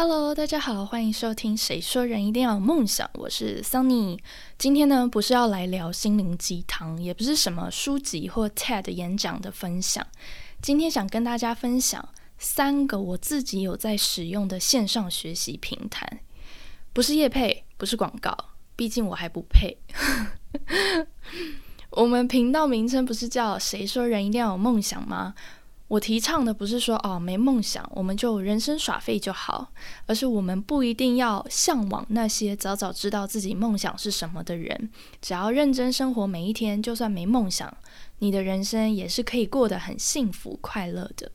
Hello，大家好，欢迎收听《谁说人一定要有梦想》，我是 Sunny。今天呢，不是要来聊心灵鸡汤，也不是什么书籍或 TED 演讲的分享。今天想跟大家分享三个我自己有在使用的线上学习平台，不是业配，不是广告，毕竟我还不配。我们频道名称不是叫《谁说人一定要有梦想》吗？我提倡的不是说哦，没梦想我们就人生耍废就好，而是我们不一定要向往那些早早知道自己梦想是什么的人，只要认真生活每一天，就算没梦想，你的人生也是可以过得很幸福快乐的。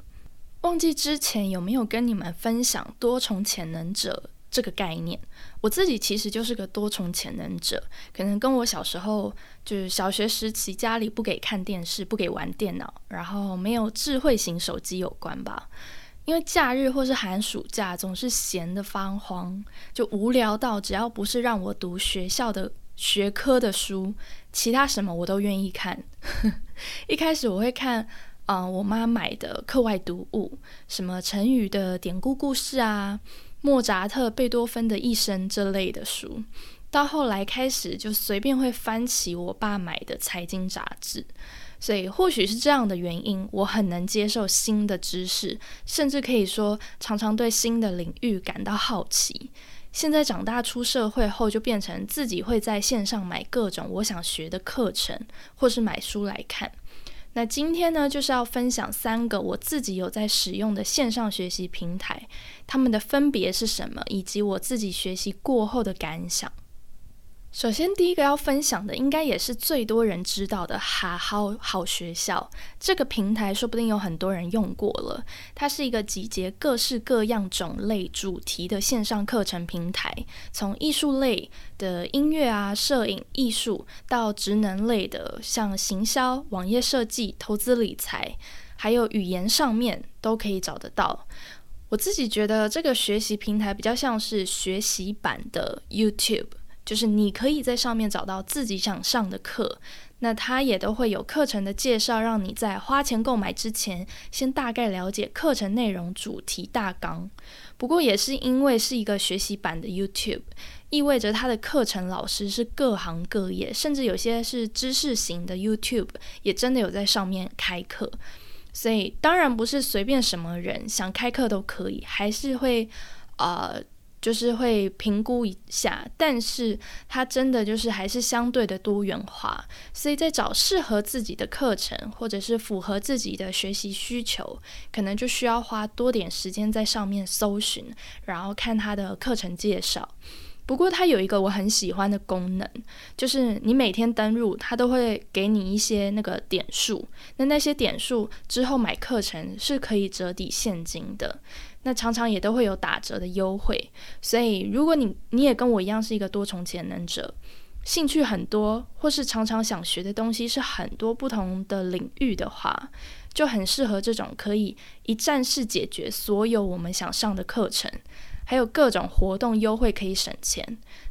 忘记之前有没有跟你们分享多重潜能者？这个概念，我自己其实就是个多重潜能者，可能跟我小时候就是小学时期家里不给看电视、不给玩电脑，然后没有智慧型手机有关吧。因为假日或是寒暑假总是闲得发慌，就无聊到只要不是让我读学校的学科的书，其他什么我都愿意看。一开始我会看，嗯，我妈买的课外读物，什么成语的典故故事啊。莫扎特、贝多芬的一生这类的书，到后来开始就随便会翻起我爸买的财经杂志，所以或许是这样的原因，我很能接受新的知识，甚至可以说常常对新的领域感到好奇。现在长大出社会后，就变成自己会在线上买各种我想学的课程，或是买书来看。那今天呢，就是要分享三个我自己有在使用的线上学习平台，它们的分别是什么，以及我自己学习过后的感想。首先，第一个要分享的，应该也是最多人知道的哈好好学校这个平台，说不定有很多人用过了。它是一个集结各式各样种类主题的线上课程平台，从艺术类的音乐啊、摄影、艺术，到职能类的像行销、网页设计、投资理财，还有语言上面都可以找得到。我自己觉得这个学习平台比较像是学习版的 YouTube。就是你可以在上面找到自己想上的课，那它也都会有课程的介绍，让你在花钱购买之前，先大概了解课程内容、主题大纲。不过也是因为是一个学习版的 YouTube，意味着它的课程老师是各行各业，甚至有些是知识型的 YouTube，也真的有在上面开课。所以当然不是随便什么人想开课都可以，还是会呃。就是会评估一下，但是它真的就是还是相对的多元化，所以在找适合自己的课程，或者是符合自己的学习需求，可能就需要花多点时间在上面搜寻，然后看它的课程介绍。不过它有一个我很喜欢的功能，就是你每天登录，它都会给你一些那个点数，那那些点数之后买课程是可以折抵现金的。那常常也都会有打折的优惠，所以如果你你也跟我一样是一个多重潜能者，兴趣很多，或是常常想学的东西是很多不同的领域的话，就很适合这种可以一站式解决所有我们想上的课程，还有各种活动优惠可以省钱。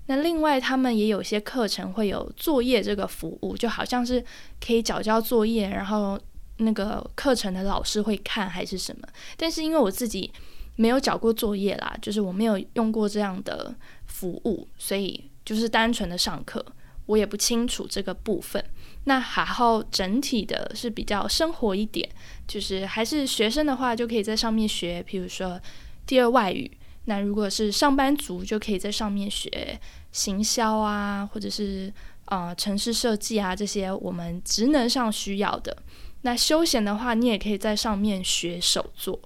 那另外他们也有些课程会有作业这个服务，就好像是可以缴交作业，然后那个课程的老师会看还是什么。但是因为我自己。没有缴过作业啦，就是我没有用过这样的服务，所以就是单纯的上课，我也不清楚这个部分。那还好，整体的是比较生活一点，就是还是学生的话，就可以在上面学，比如说第二外语。那如果是上班族，就可以在上面学行销啊，或者是呃城市设计啊这些我们职能上需要的。那休闲的话，你也可以在上面学手作。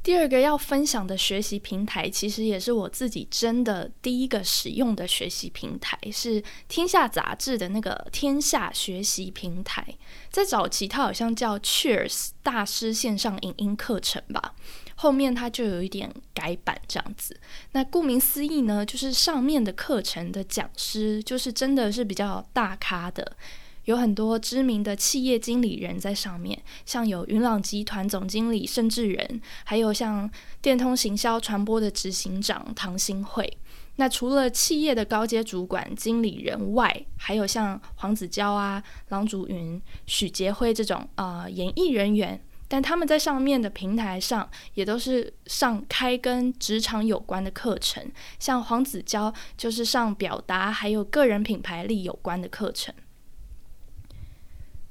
第二个要分享的学习平台，其实也是我自己真的第一个使用的学习平台，是《天下》杂志的那个天下学习平台。在早期，它好像叫 Cheers 大师线上影音课程吧，后面它就有一点改版这样子。那顾名思义呢，就是上面的课程的讲师，就是真的是比较大咖的。有很多知名的企业经理人在上面，像有云朗集团总经理盛智仁，还有像电通行销传播的执行长唐新慧。那除了企业的高阶主管、经理人外，还有像黄子佼啊、郎祖云、许杰辉这种呃演艺人员，但他们在上面的平台上也都是上开跟职场有关的课程，像黄子佼就是上表达还有个人品牌力有关的课程。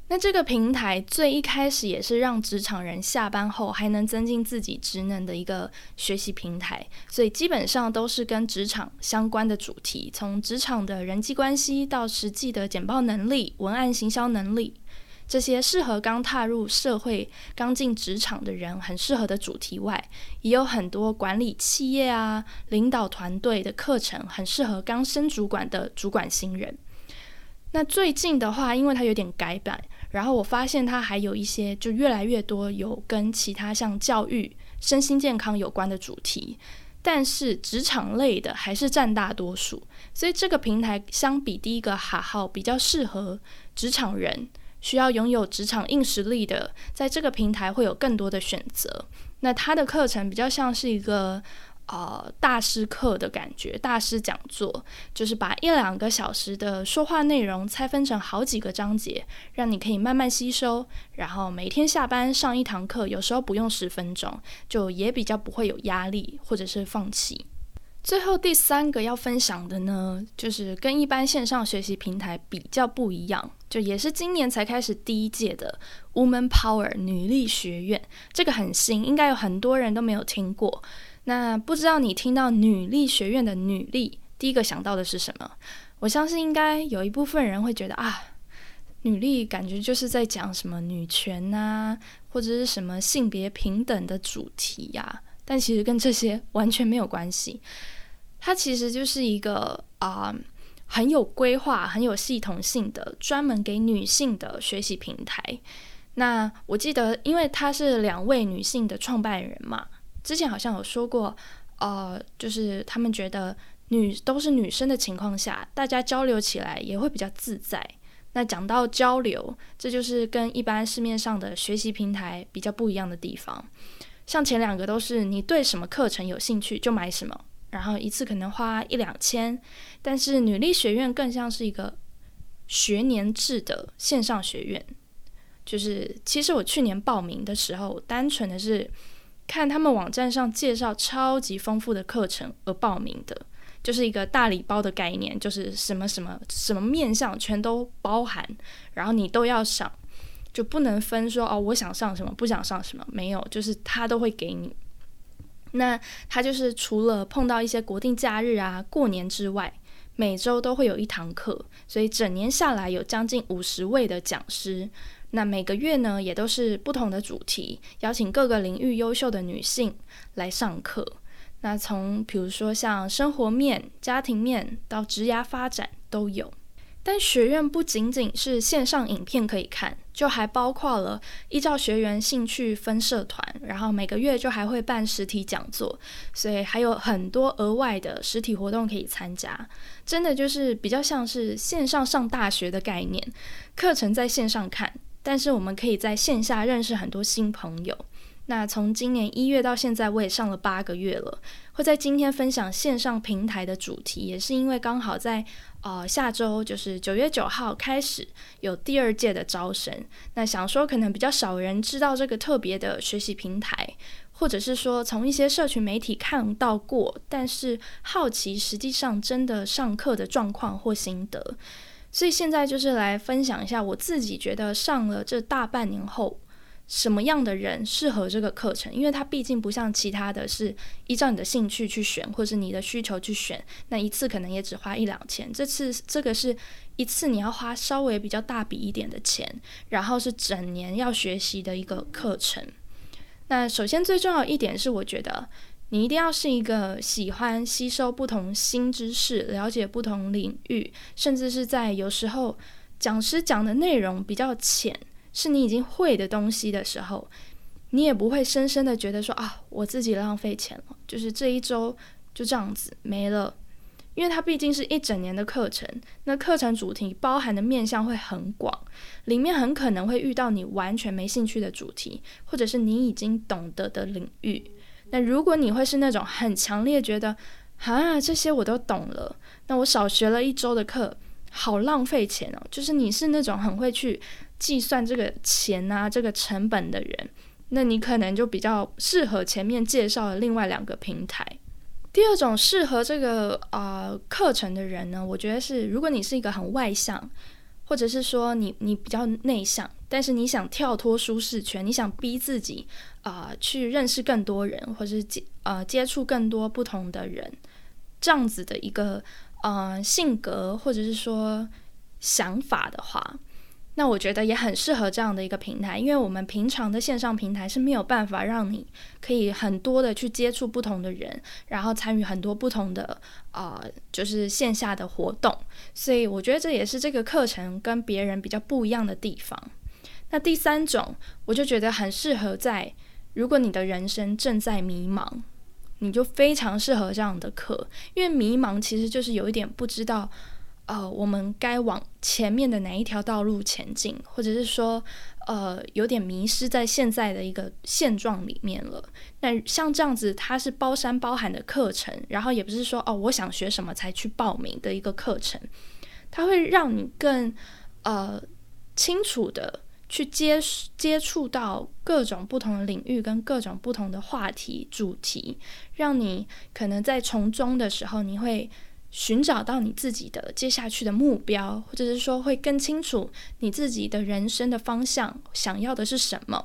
那这个平台最一开始也是让职场人下班后还能增进自己职能的一个学习平台，所以基本上都是跟职场相关的主题，从职场的人际关系到实际的简报能力、文案行销能力，这些适合刚踏入社会、刚进职场的人很适合的主题外，也有很多管理企业啊、领导团队的课程，很适合刚升主管的主管新人。那最近的话，因为它有点改版。然后我发现它还有一些，就越来越多有跟其他像教育、身心健康有关的主题，但是职场类的还是占大多数。所以这个平台相比第一个哈号比较适合职场人，需要拥有职场硬实力的，在这个平台会有更多的选择。那它的课程比较像是一个。呃，大师课的感觉，大师讲座就是把一两个小时的说话内容拆分成好几个章节，让你可以慢慢吸收。然后每天下班上一堂课，有时候不用十分钟，就也比较不会有压力或者是放弃。最后第三个要分享的呢，就是跟一般线上学习平台比较不一样，就也是今年才开始第一届的 Woman Power 女力学院，这个很新，应该有很多人都没有听过。那不知道你听到女力学院的女力，第一个想到的是什么？我相信应该有一部分人会觉得啊，女力感觉就是在讲什么女权呐，或者是什么性别平等的主题呀。但其实跟这些完全没有关系。它其实就是一个啊很有规划、很有系统性的专门给女性的学习平台。那我记得，因为它是两位女性的创办人嘛。之前好像有说过，呃，就是他们觉得女都是女生的情况下，大家交流起来也会比较自在。那讲到交流，这就是跟一般市面上的学习平台比较不一样的地方。像前两个都是你对什么课程有兴趣就买什么，然后一次可能花一两千。但是女力学院更像是一个学年制的线上学院，就是其实我去年报名的时候，单纯的是。看他们网站上介绍超级丰富的课程而报名的，就是一个大礼包的概念，就是什么什么什么面向全都包含，然后你都要上，就不能分说哦，我想上什么，不想上什么，没有，就是他都会给你。那他就是除了碰到一些国定假日啊、过年之外，每周都会有一堂课，所以整年下来有将近五十位的讲师。那每个月呢，也都是不同的主题，邀请各个领域优秀的女性来上课。那从比如说像生活面、家庭面到职涯发展都有。但学院不仅仅是线上影片可以看，就还包括了依照学员兴趣分社团，然后每个月就还会办实体讲座，所以还有很多额外的实体活动可以参加。真的就是比较像是线上上大学的概念，课程在线上看。但是我们可以在线下认识很多新朋友。那从今年一月到现在，我也上了八个月了。会在今天分享线上平台的主题，也是因为刚好在呃下周，就是九月九号开始有第二届的招生。那想说可能比较少人知道这个特别的学习平台，或者是说从一些社群媒体看到过，但是好奇实际上真的上课的状况或心得。所以现在就是来分享一下我自己觉得上了这大半年后，什么样的人适合这个课程？因为它毕竟不像其他的是依照你的兴趣去选，或是你的需求去选，那一次可能也只花一两千。这次这个是一次你要花稍微比较大笔一点的钱，然后是整年要学习的一个课程。那首先最重要一点是，我觉得。你一定要是一个喜欢吸收不同新知识、了解不同领域，甚至是在有时候讲师讲的内容比较浅，是你已经会的东西的时候，你也不会深深的觉得说啊，我自己浪费钱了，就是这一周就这样子没了，因为它毕竟是一整年的课程，那课程主题包含的面向会很广，里面很可能会遇到你完全没兴趣的主题，或者是你已经懂得的领域。那如果你会是那种很强烈觉得啊这些我都懂了，那我少学了一周的课，好浪费钱哦。就是你是那种很会去计算这个钱啊这个成本的人，那你可能就比较适合前面介绍的另外两个平台。第二种适合这个呃课程的人呢，我觉得是如果你是一个很外向，或者是说你你比较内向，但是你想跳脱舒适圈，你想逼自己啊去认识更多人，或者是接呃接触更多不同的人，这样子的一个呃性格或者是说想法的话。那我觉得也很适合这样的一个平台，因为我们平常的线上平台是没有办法让你可以很多的去接触不同的人，然后参与很多不同的呃，就是线下的活动，所以我觉得这也是这个课程跟别人比较不一样的地方。那第三种，我就觉得很适合在如果你的人生正在迷茫，你就非常适合这样的课，因为迷茫其实就是有一点不知道。呃，我们该往前面的哪一条道路前进，或者是说，呃，有点迷失在现在的一个现状里面了。那像这样子，它是包山包海的课程，然后也不是说哦，我想学什么才去报名的一个课程，它会让你更呃清楚的去接接触到各种不同的领域跟各种不同的话题主题，让你可能在从中的时候，你会。寻找到你自己的接下去的目标，或者是说会更清楚你自己的人生的方向，想要的是什么。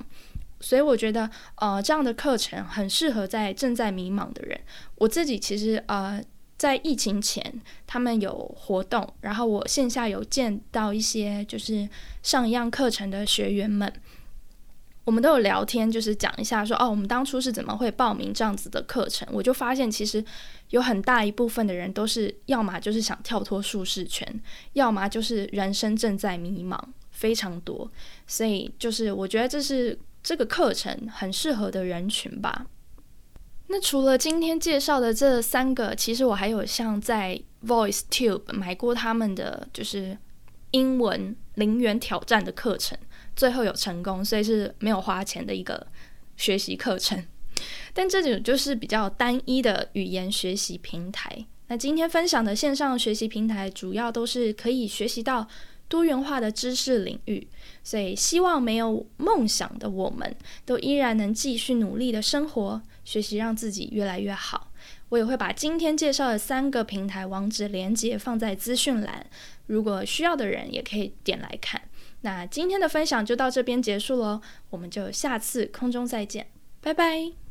所以我觉得，呃，这样的课程很适合在正在迷茫的人。我自己其实，呃，在疫情前他们有活动，然后我线下有见到一些就是上一样课程的学员们。我们都有聊天，就是讲一下说哦，我们当初是怎么会报名这样子的课程？我就发现其实有很大一部分的人都是要么就是想跳脱舒适圈，要么就是人生正在迷茫，非常多。所以就是我觉得这是这个课程很适合的人群吧。那除了今天介绍的这三个，其实我还有像在 Voice Tube 买过他们的就是英文零元挑战的课程。最后有成功，所以是没有花钱的一个学习课程。但这种就是比较单一的语言学习平台。那今天分享的线上学习平台，主要都是可以学习到多元化的知识领域。所以希望没有梦想的我们都依然能继续努力的生活，学习让自己越来越好。我也会把今天介绍的三个平台网址连接放在资讯栏，如果需要的人也可以点来看。那今天的分享就到这边结束喽，我们就下次空中再见，拜拜。